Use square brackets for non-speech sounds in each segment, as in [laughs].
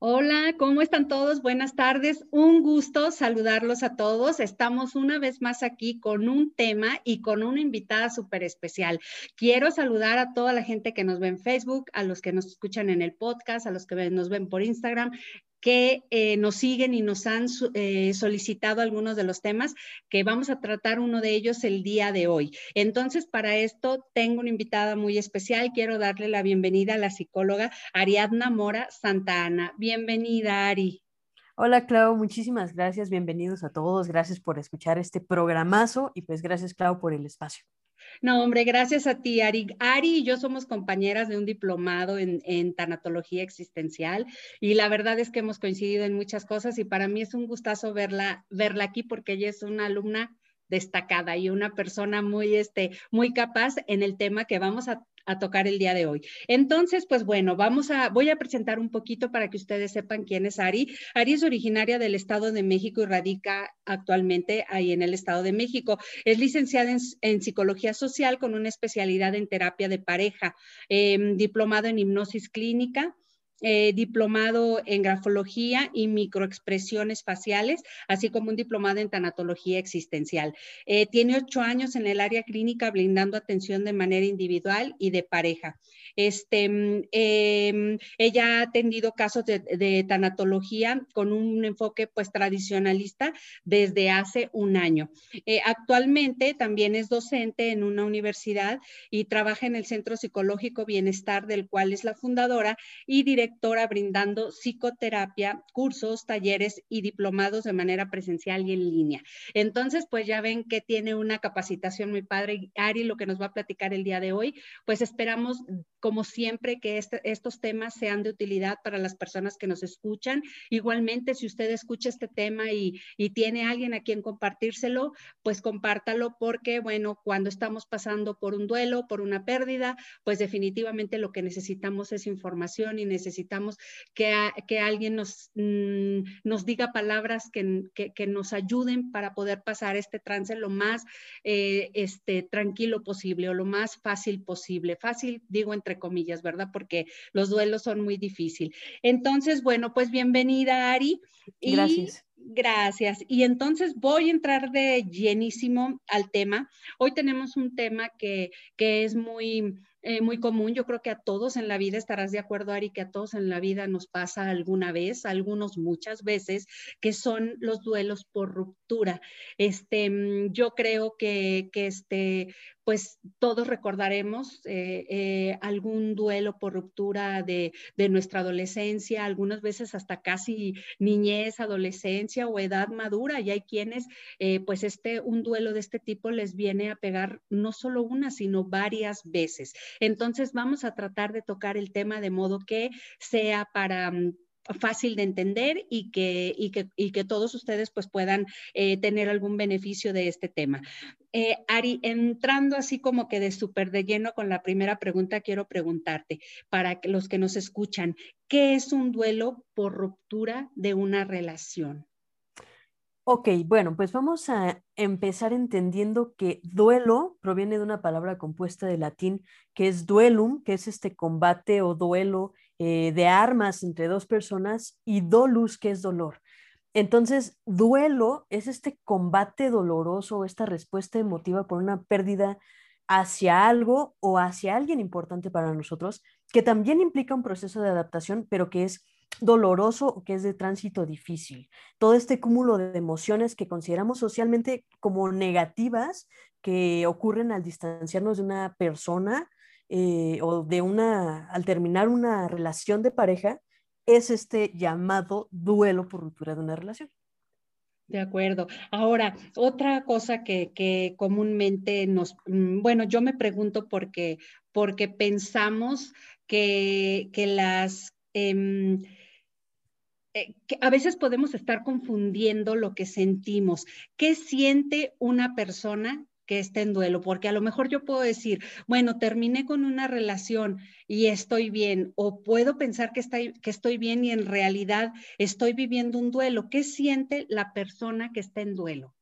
Hola, ¿cómo están todos? Buenas tardes. Un gusto saludarlos a todos. Estamos una vez más aquí con un tema y con una invitada súper especial. Quiero saludar a toda la gente que nos ve en Facebook, a los que nos escuchan en el podcast, a los que nos ven por Instagram que eh, nos siguen y nos han eh, solicitado algunos de los temas que vamos a tratar uno de ellos el día de hoy. Entonces, para esto tengo una invitada muy especial. Quiero darle la bienvenida a la psicóloga Ariadna Mora Santa Ana. Bienvenida, Ari. Hola, Clau, muchísimas gracias. Bienvenidos a todos. Gracias por escuchar este programazo y pues gracias, Clau, por el espacio. No, hombre, gracias a ti, Ari. Ari y yo somos compañeras de un diplomado en, tanatología existencial y la verdad es que hemos coincidido en muchas cosas y para mí es un gustazo verla, verla aquí porque ella es una alumna destacada y una persona muy, este, muy capaz en el tema que vamos a a tocar el día de hoy. Entonces, pues bueno, vamos a, voy a presentar un poquito para que ustedes sepan quién es Ari. Ari es originaria del Estado de México y radica actualmente ahí en el Estado de México. Es licenciada en, psicología social con una especialidad en terapia de pareja, em, diplomado en hipnosis clínica eh, diplomado en grafología y microexpresiones faciales, así como un diplomado en tanatología existencial. Eh, tiene ocho años en el área clínica brindando atención de manera individual y de pareja. Este, mm, em, ella ha atendido casos de, tanatología con un enfoque pues tradicionalista desde hace un año. Eh, actualmente también es docente en una universidad y trabaja en el Centro Psicológico Bienestar, del cual es la fundadora y directora brindando psicoterapia, cursos, talleres y diplomados de manera presencial y en línea. Entonces, pues ya ven que tiene una capacitación muy padre. Ari, lo que nos va a platicar el día de hoy, pues esperamos, como siempre, que este, estos temas sean de utilidad para las personas que nos escuchan. Igualmente, si usted escucha este tema y, y tiene alguien a quien compartírselo, pues compártalo porque, bueno, cuando estamos pasando por un duelo, por una pérdida, pues definitivamente lo que necesitamos es información y necesitamos que alguien nos, mm, nos diga palabras que, que, nos ayuden para poder pasar este trance lo más eh, este, tranquilo posible o lo más fácil posible. Fácil, digo entre comillas, ¿verdad? Porque los duelos son muy difíciles. Entonces, bueno, pues bienvenida, Ari. Gracias. Gracias. Y entonces voy a entrar de llenísimo al tema. Hoy tenemos un tema que, que es muy, eh, muy común. Yo creo que a todos en la vida, estarás de acuerdo, Ari, que a todos en la vida nos pasa alguna vez, algunos muchas veces, que son los duelos por ruptura. Este, mm, yo creo que, que este, pues todos recordaremos eh, eh, algún duelo por ruptura de, de, nuestra adolescencia, algunas veces hasta casi niñez, adolescencia o edad madura. Y hay quienes, pues este, un duelo de este tipo les viene a pegar no solo una, sino varias veces. Entonces vamos a tratar de tocar el tema de modo que sea para mm, fácil de entender y que, y que, todos ustedes pues puedan eh, tener algún beneficio de este tema. Eh, Ari, entrando así como que de súper de lleno con la primera pregunta, quiero preguntarte, para los que nos escuchan, ¿qué es un duelo por ruptura de una relación? Ok, bueno, pues vamos a empezar entendiendo que duelo proviene de una palabra compuesta de latín que es duelum, que es este combate o duelo eh, de armas entre dos personas, y dolus, que es dolor. Entonces, duelo es este combate doloroso, esta respuesta emotiva por una pérdida hacia algo o hacia alguien importante para nosotros, que también implica un proceso de adaptación, pero que es doloroso o que es de tránsito difícil. Todo este cúmulo de emociones que consideramos socialmente como negativas que ocurren al distanciarnos de una persona eh, o de una, al terminar una relación de pareja, es este llamado duelo por ruptura de una relación. De acuerdo. Ahora, otra cosa que, comúnmente nos, mm, bueno, yo me pregunto porque, porque pensamos que, que las em, eh, a veces podemos estar confundiendo lo que sentimos. ¿Qué siente una persona que está en duelo? Porque a lo mejor yo puedo decir, bueno, terminé con una relación y estoy bien, o puedo pensar que, que estoy bien y en realidad estoy viviendo un duelo. ¿Qué siente la persona que está en duelo?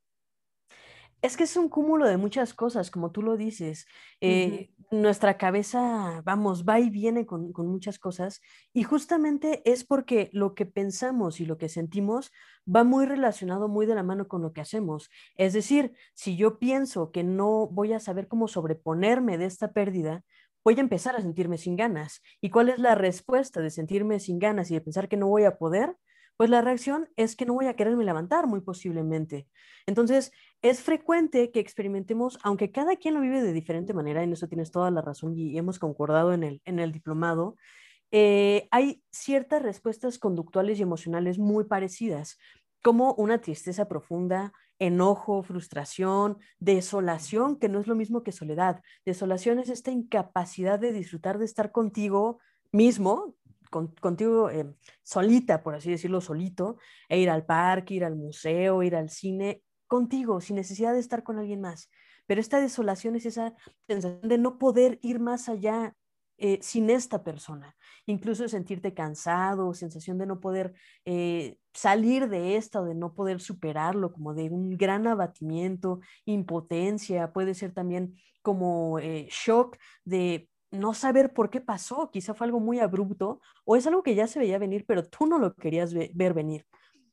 Es que es un cúmulo de muchas cosas, como tú lo dices. Eh, nuestra cabeza, vamos, va y viene con, con, muchas cosas y justamente es porque lo que pensamos y lo que sentimos va muy relacionado, muy de la mano con lo que hacemos. Es decir, si yo pienso que no voy a saber cómo sobreponerme de esta pérdida, voy a empezar a sentirme sin ganas. ¿Y cuál es la respuesta de sentirme sin ganas y de pensar que no voy a poder? Pues la reacción es que no voy a quererme levantar muy posiblemente. Entonces, es frecuente que experimentemos, aunque cada quien lo vive de diferente manera, en eso tienes toda la razón y hemos concordado en el, en el diplomado, eh, hay ciertas respuestas conductuales y emocionales muy parecidas, como una tristeza profunda, enojo, frustración, desolación, que no es lo mismo que soledad. Desolación es esta incapacidad de disfrutar de estar contigo mismo, contigo eh, solita, por así decirlo, solito, e ir al parque, ir al museo, ir al cine, contigo, sin necesidad de estar con alguien más. Pero esta desolación es esa sensación de no poder ir más allá eh, sin esta persona. Incluso sentirte cansado, sensación de no poder eh, salir de esta o de no poder superarlo, como de un gran abatimiento, impotencia, puede ser también como shock de no saber por qué pasó, quizá fue algo muy abrupto o es algo que ya se veía venir, pero tú no lo querías ver venir.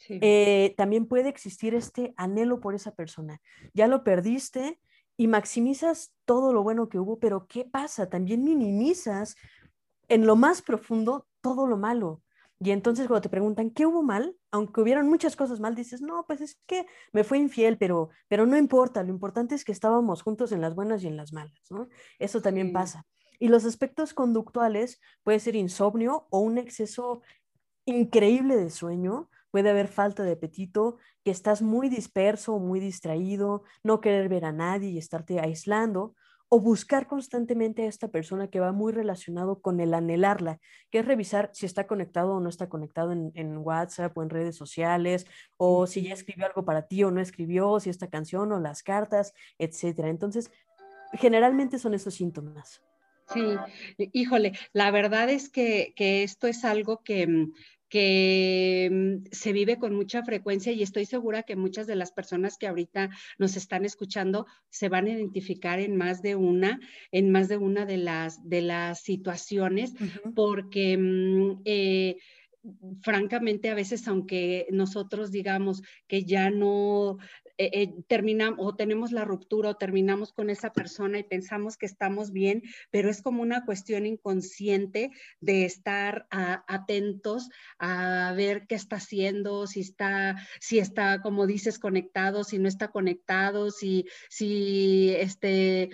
Eh, también puede existir este anhelo por esa persona. Ya lo perdiste y maximizas todo lo bueno que hubo, pero ¿qué pasa? También minimizas en lo más profundo todo lo malo. Y entonces cuando te preguntan, ¿qué hubo mal? Aunque hubieran muchas cosas mal, dices, no, pues es que me fue infiel, pero, pero no importa, lo importante es que estábamos juntos en las buenas y en las malas, ¿no? Eso también pasa. Y los aspectos conductuales puede ser insomnio o un exceso increíble de sueño, puede haber falta de apetito, que estás muy disperso o muy distraído, no querer ver a nadie y estarte aislando, o buscar constantemente a esta persona que va muy relacionado con el anhelarla, que es revisar si está conectado o no está conectado en, en, WhatsApp o en redes sociales, o si ya escribió algo para ti o no escribió, si esta canción o las cartas, etc. Entonces, generalmente son esos síntomas. Sí, híjole, la verdad es que, esto es algo que, mm, que mm, se vive con mucha frecuencia y estoy segura que muchas de las personas que ahorita nos están escuchando se van a identificar en más de una, en más de una de las, de las situaciones, porque mm, eh, francamente a veces aunque nosotros digamos que ya no eh, eh, terminamos o tenemos la ruptura o terminamos con esa persona y pensamos que estamos bien, pero es como una cuestión inconsciente de estar atentos a ver qué está haciendo, si está, si está, como dices, conectado, si no está conectado, si, si este,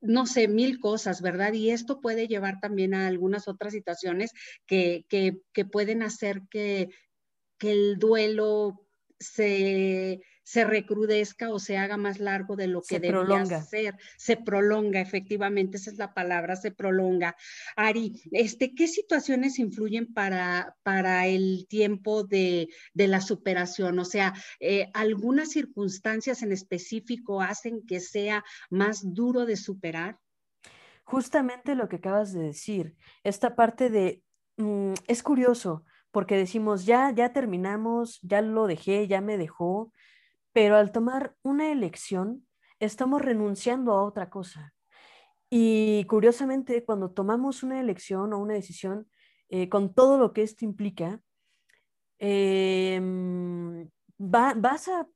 no sé, mil cosas, ¿verdad? Y esto puede llevar también a algunas otras situaciones que, que, que pueden hacer que, que el duelo se, se recrudezca o se haga más largo de lo que debería ser. Se prolonga, efectivamente, esa es la palabra, se prolonga. Ari, este, ¿qué situaciones influyen para, para el tiempo de, la superación? O sea, eh, ¿algunas circunstancias en específico hacen que sea más duro de superar? Justamente lo que acabas de decir, esta parte de, mm, es curioso, porque decimos, ya, ya terminamos, ya lo dejé, ya me dejó, pero al tomar una elección, estamos renunciando a otra cosa. Y curiosamente, cuando tomamos una elección o una decisión, eh, con todo lo que esto implica, em, vas a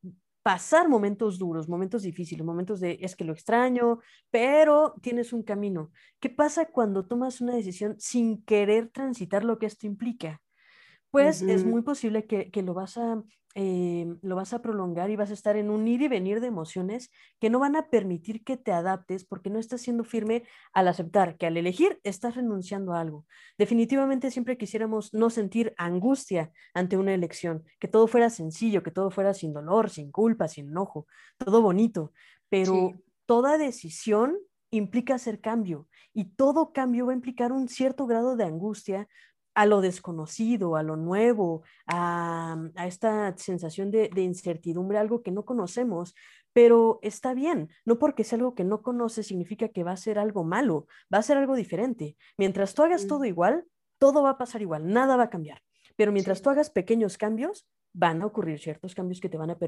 pasar momentos duros, momentos difíciles, momentos de es que lo extraño, pero tienes un camino. ¿Qué pasa cuando tomas una decisión sin querer transitar lo que esto implica? Pues es muy posible que, que lo vas a Em, lo vas a prolongar y vas a estar en un ir y venir de emociones que no van a permitir que te adaptes porque no estás siendo firme al aceptar que al elegir estás renunciando a algo. Definitivamente siempre quisiéramos no sentir angustia ante una elección, que todo fuera sencillo, que todo fuera sin dolor, sin culpa, sin enojo, todo bonito, pero toda decisión implica hacer cambio y todo cambio va a implicar un cierto grado de angustia a lo desconocido, a lo nuevo, a, esta sensación de, incertidumbre, algo que no conocemos, pero está bien, no porque sea algo que no conoces significa que va a ser algo malo, va a ser algo diferente. Mientras tú hagas todo igual, todo va a pasar igual, nada va a cambiar. Pero mientras tú hagas pequeños cambios, van a ocurrir ciertos cambios que te van a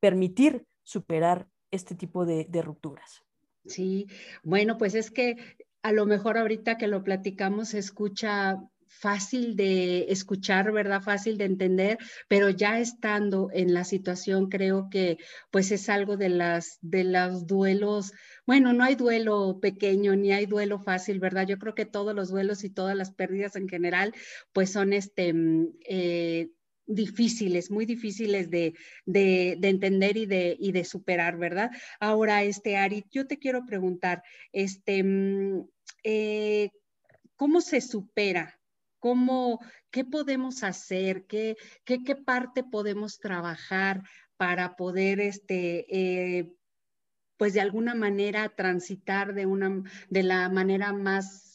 permitir superar este tipo de, de rupturas. Sí, bueno, pues es que a lo mejor ahorita que lo platicamos se escucha fácil de escuchar, ¿verdad? Fácil de entender, pero ya estando en la situación creo que pues es algo de las de los duelos, bueno, no hay duelo pequeño ni hay duelo fácil, ¿verdad? Yo creo que todos los duelos y todas las pérdidas en general pues son este mm, eh, difíciles, muy difíciles de, de, de, entender y de, y de superar, ¿verdad? Ahora, este, Ari, yo te quiero preguntar, este, mm, eh, ¿cómo se supera ¿Cómo, qué podemos hacer? ¿Qué, qué, qué parte podemos trabajar para poder, este, eh, pues de alguna manera transitar de, una, de la manera más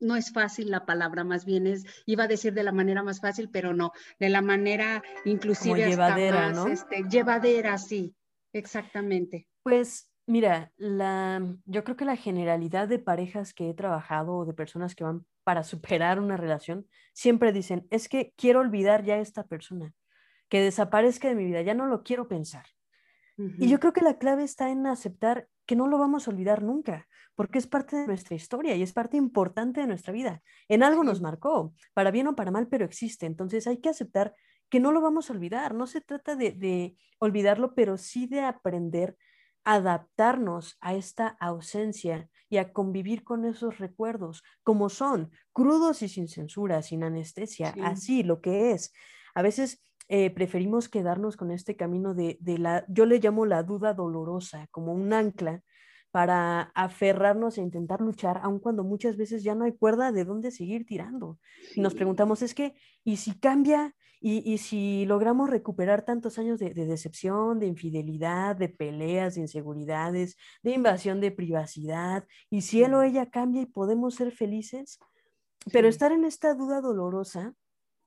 no es fácil la palabra, más bien es, iba a decir de la manera más fácil, pero no, de la manera inclusive llevadera, ¿no? Este, llevadera, sí, exactamente. Pues mira, la, yo creo que la generalidad de parejas que he trabajado o de personas que van para superar una relación, siempre dicen, es que quiero olvidar ya a esta persona, que desaparezca de mi vida, ya no lo quiero pensar. Y yo creo que la clave está en aceptar que no lo vamos a olvidar nunca, porque es parte de nuestra historia y es parte importante de nuestra vida. En algo nos marcó, para bien o para mal, pero existe. Entonces hay que aceptar que no lo vamos a olvidar. No se trata de, de olvidarlo, pero sí de aprender adaptarnos a esta ausencia y a convivir con esos recuerdos, como son, crudos y sin censura, sin anestesia, así lo que es. A veces eh, preferimos quedarnos con este camino de, de, la, yo le llamo la duda dolorosa, como un ancla para aferrarnos e intentar luchar, aun cuando muchas veces ya no hay cuerda de dónde seguir tirando. Y nos preguntamos, es que, ¿y si cambia? Y, si logramos recuperar tantos años de, decepción, de infidelidad, de peleas, de inseguridades, de invasión de privacidad, y si él o ella cambia y podemos ser felices, pero estar en esta duda dolorosa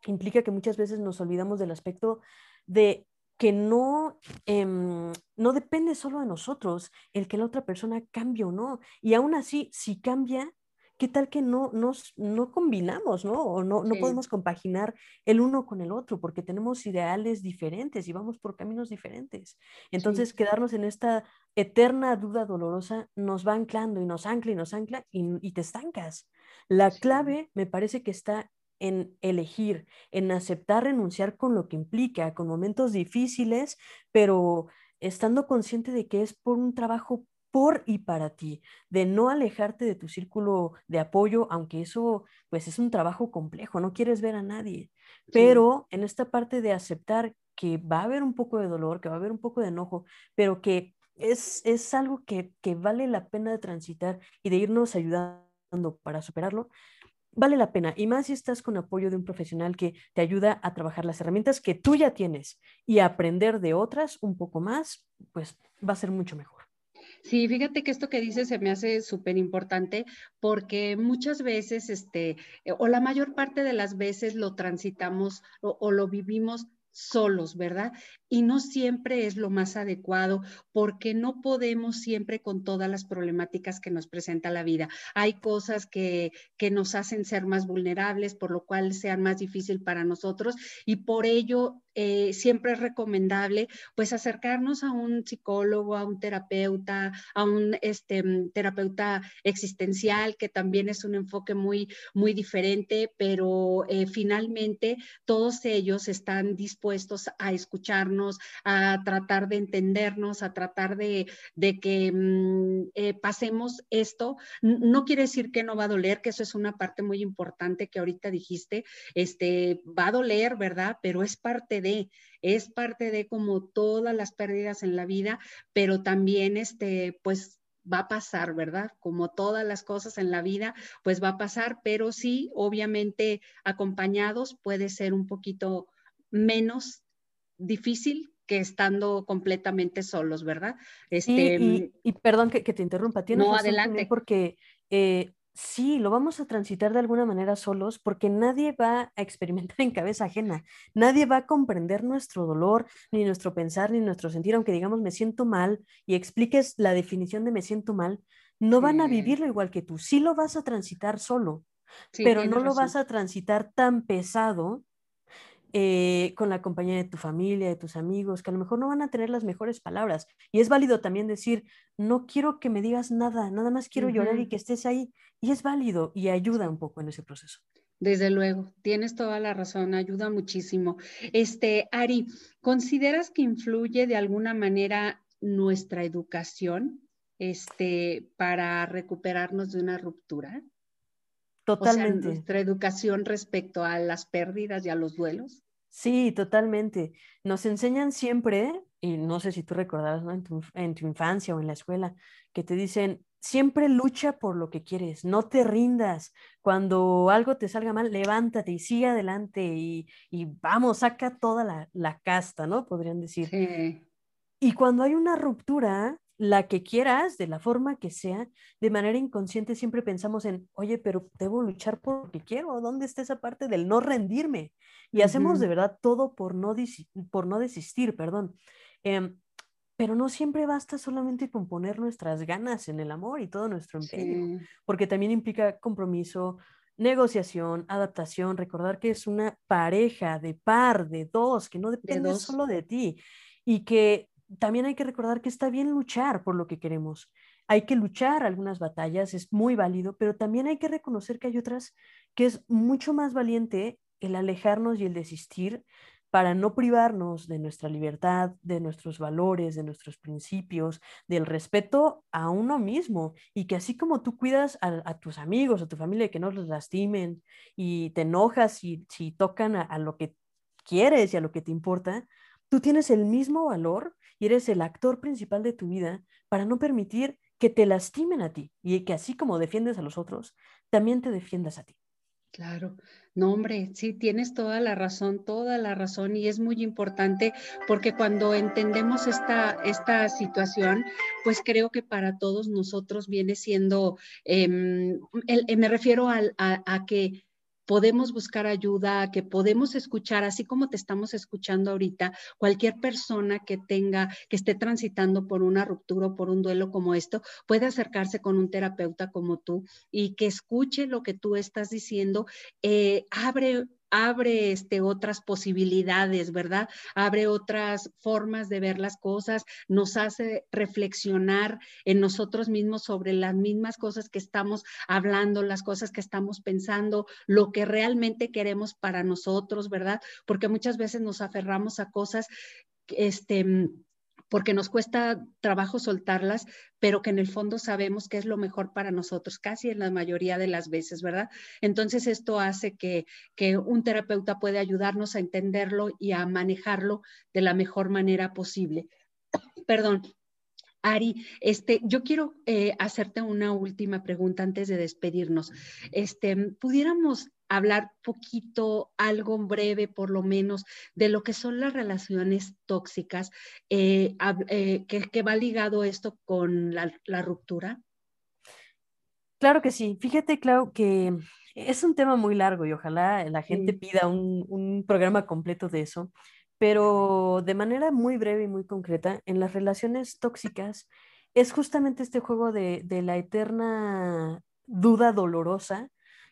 implica que muchas veces nos olvidamos del aspecto de que no, em, no depende solo de nosotros el que la otra persona cambie o no. Y aún así, si cambia, ¿qué tal que no, nos, no combinamos, ¿no? O no, no podemos compaginar el uno con el otro porque tenemos ideales diferentes y vamos por caminos diferentes. Entonces, quedarnos en esta eterna duda dolorosa nos va anclando y nos ancla y nos ancla y, te estancas. La clave me parece que está en elegir, en aceptar renunciar con lo que implica, con momentos difíciles, pero estando consciente de que es por un trabajo por y para ti, de no alejarte de tu círculo de apoyo, aunque eso pues es un trabajo complejo, no quieres ver a nadie, pero en esta parte de aceptar que va a haber un poco de dolor, que va a haber un poco de enojo, pero que es, es algo que, que vale la pena de transitar y de irnos ayudando para superarlo, vale la pena. Y más si estás con apoyo de un profesional que te ayuda a trabajar las herramientas que tú ya tienes y aprender de otras un poco más, pues va a ser mucho mejor. Sí, fíjate que esto que dices se me hace súper importante porque muchas veces, este, eh, o la mayor parte de las veces lo transitamos o, o lo vivimos solos, ¿verdad? Y no siempre es lo más adecuado porque no podemos siempre con todas las problemáticas que nos presenta la vida. Hay cosas que, que nos hacen ser más vulnerables, por lo cual sean más difícil para nosotros y por ello eh, siempre es recomendable pues acercarnos a un psicólogo, a un terapeuta, a un este, mm, terapeuta existencial, que también es un enfoque muy, muy diferente, pero eh, finalmente todos ellos están dispuestos a escucharnos, a tratar de entendernos, a tratar de, de que mm, eh, pasemos esto. No quiere decir que no va a doler, que eso es una parte muy importante que ahorita dijiste, este, va a doler, ¿verdad? Pero es parte de, es parte de como todas las pérdidas en la vida, pero también este, pues va a pasar, ¿verdad? Como todas las cosas en la vida, pues va a pasar, pero sí, obviamente acompañados puede ser un poquito menos difícil que estando completamente solos, ¿verdad? Este, y, y, perdón que, te interrumpa, tienes no, adelante. porque eh, sí, lo vamos a transitar de alguna manera solos porque nadie va a experimentar [laughs] en cabeza ajena, nadie va a comprender nuestro dolor, ni nuestro pensar, ni nuestro sentir, aunque digamos me siento mal y expliques la definición de me siento mal, no van a vivirlo igual que tú, sí lo vas a transitar solo, pero no lo vas a transitar tan pesado eh, con la compañía de tu familia, de tus amigos, que a lo mejor no van a tener las mejores palabras. Y es válido también decir, no quiero que me digas nada, nada más quiero llorar y que estés ahí. Y es válido y ayuda un poco en ese proceso. Desde luego, tienes toda la razón, ayuda muchísimo. Este, Ari, ¿consideras que influye de alguna manera nuestra educación este, para recuperarnos de una ruptura? Totalmente. nuestra educación respecto a las pérdidas y a los duelos. Sí, totalmente. Nos enseñan siempre, y no sé si tú recordarás en, tu, en tu infancia o en la escuela, que te dicen, siempre lucha por lo que quieres, no te rindas. Cuando algo te salga mal, levántate y sigue adelante y, y vamos, saca toda la, la, casta, ¿no? Podrían decir. Sí. Y cuando hay una ruptura, la que quieras, de la forma que sea, de manera inconsciente siempre pensamos en, oye, pero debo luchar por lo que quiero, ¿dónde está esa parte del no rendirme? Y uh -huh. hacemos de verdad todo por no, por no desistir, perdón. Eh, pero no siempre basta solamente con poner nuestras ganas en el amor y todo nuestro empeño, sí. porque también implica compromiso, negociación, adaptación, recordar que es una pareja de par, de dos, que no depende de solo de ti y que también hay que recordar que está bien luchar por lo que queremos. Hay que luchar algunas batallas, es muy válido, pero también hay que reconocer que hay otras que es mucho más valiente el alejarnos y el desistir para no privarnos de nuestra libertad, de nuestros valores, de nuestros principios, del respeto a uno mismo y que así como tú cuidas a, tus amigos, a tu familia, que no los lastimen y te enojas si, si tocan a lo que quieres y a lo que te importa, tú tienes el mismo valor y eres el actor principal de tu vida para no permitir que te lastimen a ti y que así como defiendes a los otros, también te defiendas a ti. Claro, no hombre, sí, tienes toda la razón, toda la razón y es muy importante porque cuando entendemos esta, esta situación, pues creo que para todos nosotros viene siendo, el, me refiero a que podemos buscar ayuda, que podemos escuchar, así como te estamos escuchando ahorita, cualquier persona que tenga, que esté transitando por una ruptura o por un duelo como esto, puede acercarse con un terapeuta como tú y que escuche lo que tú estás diciendo, eh, abre abre este, otras posibilidades, ¿verdad? Abre otras formas de ver las cosas, nos hace reflexionar en nosotros mismos sobre las mismas cosas que estamos hablando, las cosas que estamos pensando, lo que realmente queremos para nosotros, ¿verdad? Porque muchas veces nos aferramos a cosas, este, porque nos cuesta trabajo soltarlas, pero que en el fondo sabemos que es lo mejor para nosotros, casi en la mayoría de las veces, ¿verdad? Entonces esto hace que, que un terapeuta puede ayudarnos a entenderlo y a manejarlo de la mejor manera posible. Perdón, Ari, este, yo quiero eh, hacerte una última pregunta antes de despedirnos. Este, ¿Pudiéramos hablar poquito, algo breve por lo menos, de lo que son las relaciones tóxicas, eh, eh, que, que, va ligado esto con la, la, ruptura? Claro que sí. Fíjate, Clau, que es un tema muy largo y ojalá la gente sí. pida un, un programa completo de eso, pero de manera muy breve y muy concreta, en las relaciones tóxicas es justamente este juego de, de la eterna duda dolorosa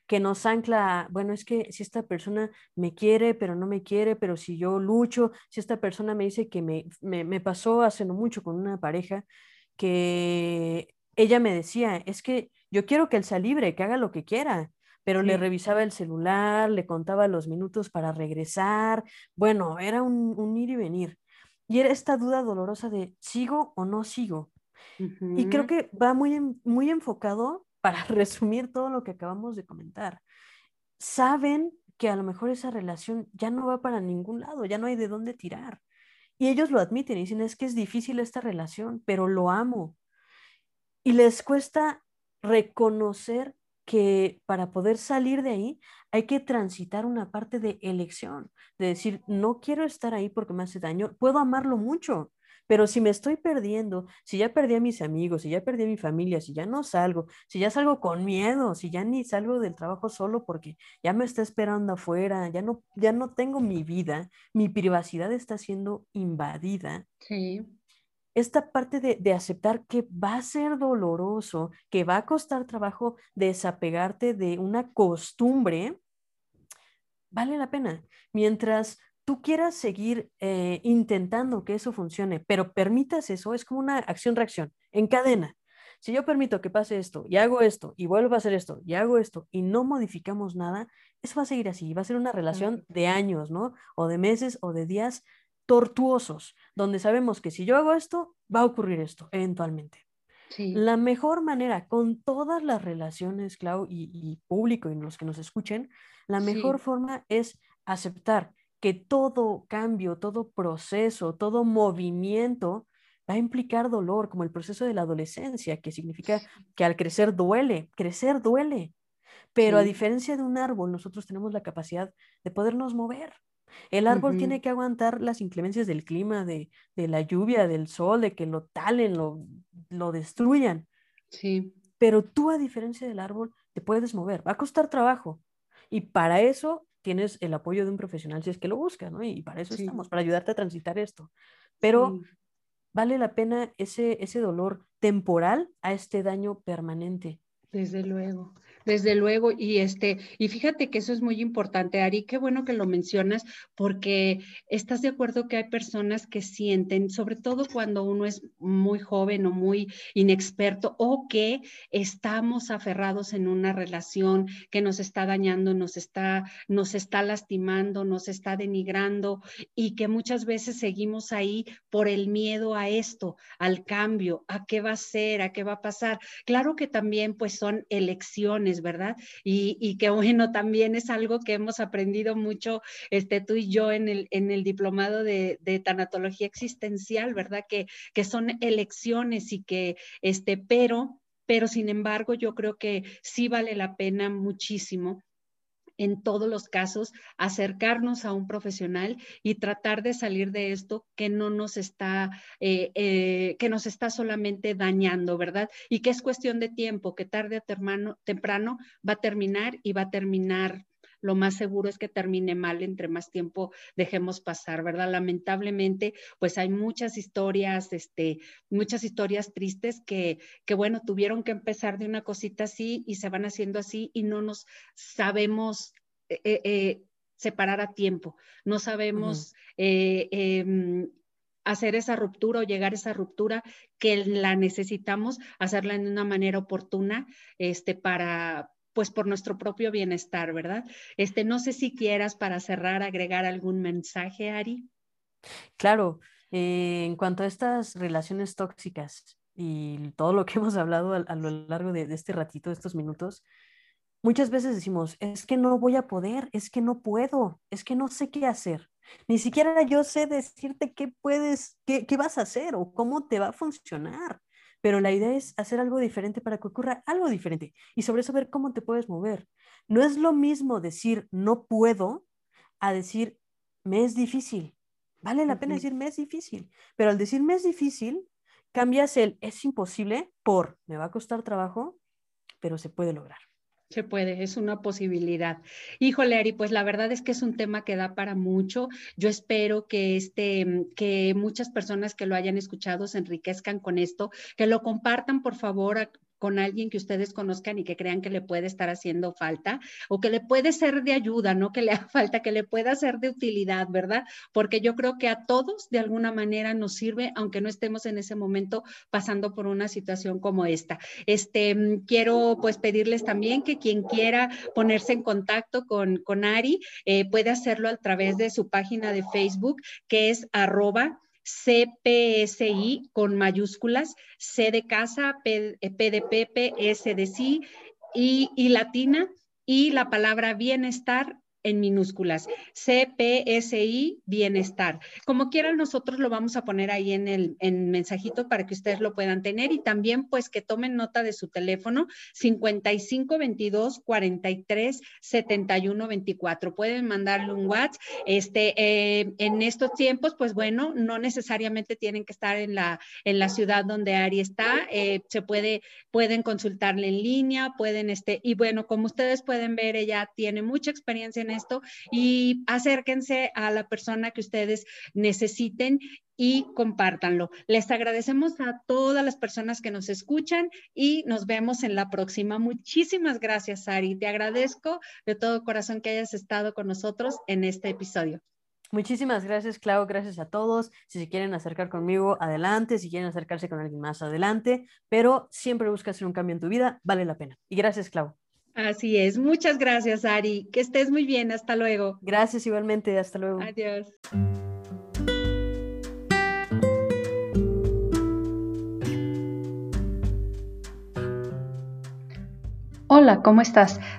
que nos ancla, bueno, es que si esta persona me quiere, pero no me quiere, pero si yo lucho, si esta persona me dice que me, me, me pasó hace no mucho con una pareja, que ella me decía, es que yo quiero que él sea libre, que haga lo que quiera, pero sí. le revisaba el celular, le contaba los minutos para regresar, bueno, era un, un ir y venir. Y era esta duda dolorosa de, ¿sigo o no sigo? Uh -huh. Y creo que va muy, muy enfocado para [laughs] resumir todo lo que acabamos de comentar, saben que a lo mejor esa relación ya no va para ningún lado, ya no hay de dónde tirar. Y ellos lo admiten y dicen, es que es difícil esta relación, pero lo amo. Y les cuesta reconocer que para poder salir de ahí hay que transitar una parte de elección, de decir, no quiero estar ahí porque me hace daño, puedo amarlo mucho, pero si me estoy perdiendo, si ya perdí a mis amigos, si ya perdí a mi familia, si ya no salgo, si ya salgo con miedo, si ya ni salgo del trabajo solo porque ya me está esperando afuera, ya no, ya no tengo mi vida, mi privacidad está siendo invadida. Sí. Esta parte de, de aceptar que va a ser doloroso, que va a costar trabajo desapegarte de una costumbre, vale la pena. Mientras tú quieras seguir eh, intentando que eso funcione, pero permitas eso, es como una acción-reacción en cadena. Si yo permito que pase esto y hago esto y vuelvo a hacer esto y hago esto y no modificamos nada, eso va a seguir así, va a ser una relación de años, ¿no? O de meses o de días tortuosos, donde sabemos que si yo hago esto, va a ocurrir esto eventualmente. La mejor manera con todas las relaciones, Clau, y, público y los que nos escuchen, la mejor forma es aceptar que todo cambio, todo proceso, todo movimiento va a implicar dolor, como el proceso de la adolescencia, que significa que al crecer duele, crecer duele. Pero a diferencia de un árbol, nosotros tenemos la capacidad de podernos mover. El árbol tiene que aguantar las inclemencias del clima, de, la lluvia, del sol, de que lo talen, lo, lo destruyan. Sí. Pero tú, a diferencia del árbol, te puedes mover. Va a costar trabajo. Y para eso tienes el apoyo de un profesional si es que lo buscas, ¿no? Y para eso estamos, para ayudarte a transitar esto. Pero vale la pena ese, ese dolor temporal a este daño permanente. Desde luego. Desde luego, y este, y fíjate que eso es muy importante, Ari, qué bueno que lo mencionas, porque estás de acuerdo que hay personas que sienten, sobre todo cuando uno es muy joven o muy inexperto, o que estamos aferrados en una relación que nos está dañando, nos está, nos está lastimando, nos está denigrando, y que muchas veces seguimos ahí por el miedo a esto, al cambio, a qué va a ser, a qué va a pasar. Claro que también pues son elecciones ¿verdad? Y, y, que bueno, también es algo que hemos aprendido mucho este, tú y yo en el, en el diplomado de, de tanatología existencial, ¿verdad? Que, que son elecciones y que, este, pero pero sin embargo yo creo que sí vale la pena muchísimo en todos los casos, acercarnos a un profesional y tratar de salir de esto que no nos está, eh, eh, que nos está solamente dañando, ¿verdad? Y que es cuestión de tiempo, que tarde o temprano va a terminar y va a terminar lo más seguro es que termine mal entre más tiempo dejemos pasar, ¿verdad? Lamentablemente, pues hay muchas historias, este, muchas historias tristes que, que bueno, tuvieron que empezar de una cosita así y se van haciendo así y no nos sabemos eh, eh, eh, separar a tiempo, no sabemos em, hacer esa ruptura o llegar a esa ruptura que la necesitamos hacerla de una manera oportuna, este, para, pues por nuestro propio bienestar, ¿verdad? Este, no sé si quieras para cerrar agregar algún mensaje, Ari. Claro, en cuanto a estas relaciones tóxicas y todo lo que [laughs] hemos hablado a, lo largo de, de, este ratito, de estos minutos, muchas veces decimos, es que no voy a poder, es que no puedo, es que no sé qué hacer. Ni siquiera yo sé decirte qué puedes, qué, qué vas a hacer o cómo te va a funcionar. Pero la idea es hacer algo diferente para que ocurra algo diferente y sobre eso ver cómo te puedes mover. No es lo mismo decir no puedo a decir me es difícil. Vale la pena decir me es difícil, pero al decir me es difícil, cambias el es imposible por me va a costar trabajo, pero se puede lograr. Se puede, es una posibilidad. Híjole, Ari, pues la verdad es que es un tema que da para mucho. Yo espero que este, que muchas personas que lo hayan escuchado se enriquezcan con esto, que lo compartan, por favor, con alguien que ustedes conozcan y que crean que le puede estar haciendo falta o que le puede ser de ayuda, no que le haga falta, que le pueda ser de utilidad, ¿verdad? Porque yo creo que a todos de alguna manera nos sirve, aunque no estemos en ese momento pasando por una situación como esta. Este, quiero pues pedirles también que quien quiera ponerse en contacto con, con Ari eh, puede hacerlo a través de su página de Facebook, que es arroba CPSI con mayúsculas, C de casa, P, de Pepe, S de sí y, y latina y la palabra bienestar en minúsculas, CPSI Bienestar. Como quieran, nosotros lo vamos a poner ahí en el en mensajito para que ustedes lo puedan tener y también pues que tomen nota de su teléfono 55 22 43 71 24. Pueden mandarle un WhatsApp. Este, eh, en estos tiempos, pues bueno, no necesariamente tienen que estar en la, en la ciudad donde Ari está. Eh, se puede, pueden consultarle en línea, pueden, este, y bueno, como ustedes pueden ver, ella tiene mucha experiencia esto y acérquense a la persona que ustedes necesiten y compártanlo. Les agradecemos a todas las personas que nos escuchan y nos vemos en la próxima. Muchísimas gracias, Ari. Te agradezco de todo corazón que hayas estado con nosotros en este episodio. Muchísimas gracias, Clau. Gracias a todos. Si se quieren acercar conmigo, adelante. Si quieren acercarse con alguien más, adelante. Pero siempre busca hacer un cambio en tu vida, vale la pena. Y gracias, Clau. Así es. Muchas gracias, Ari. Que estés muy bien. Hasta luego. Gracias igualmente. Hasta luego. Adiós. Hola, ¿cómo estás?